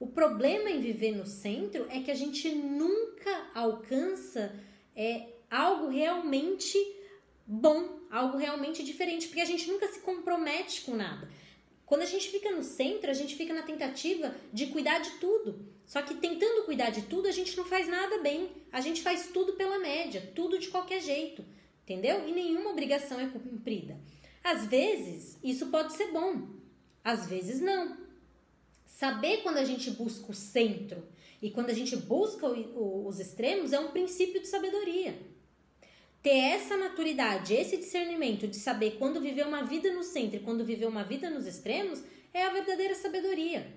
O problema em viver no centro é que a gente nunca alcança é, algo realmente bom, algo realmente diferente, porque a gente nunca se compromete com nada. Quando a gente fica no centro, a gente fica na tentativa de cuidar de tudo. Só que tentando cuidar de tudo, a gente não faz nada bem. A gente faz tudo pela média, tudo de qualquer jeito, entendeu? E nenhuma obrigação é cumprida. Às vezes, isso pode ser bom, às vezes não. Saber quando a gente busca o centro e quando a gente busca os extremos é um princípio de sabedoria. Ter essa maturidade, esse discernimento de saber quando viver uma vida no centro e quando viver uma vida nos extremos é a verdadeira sabedoria.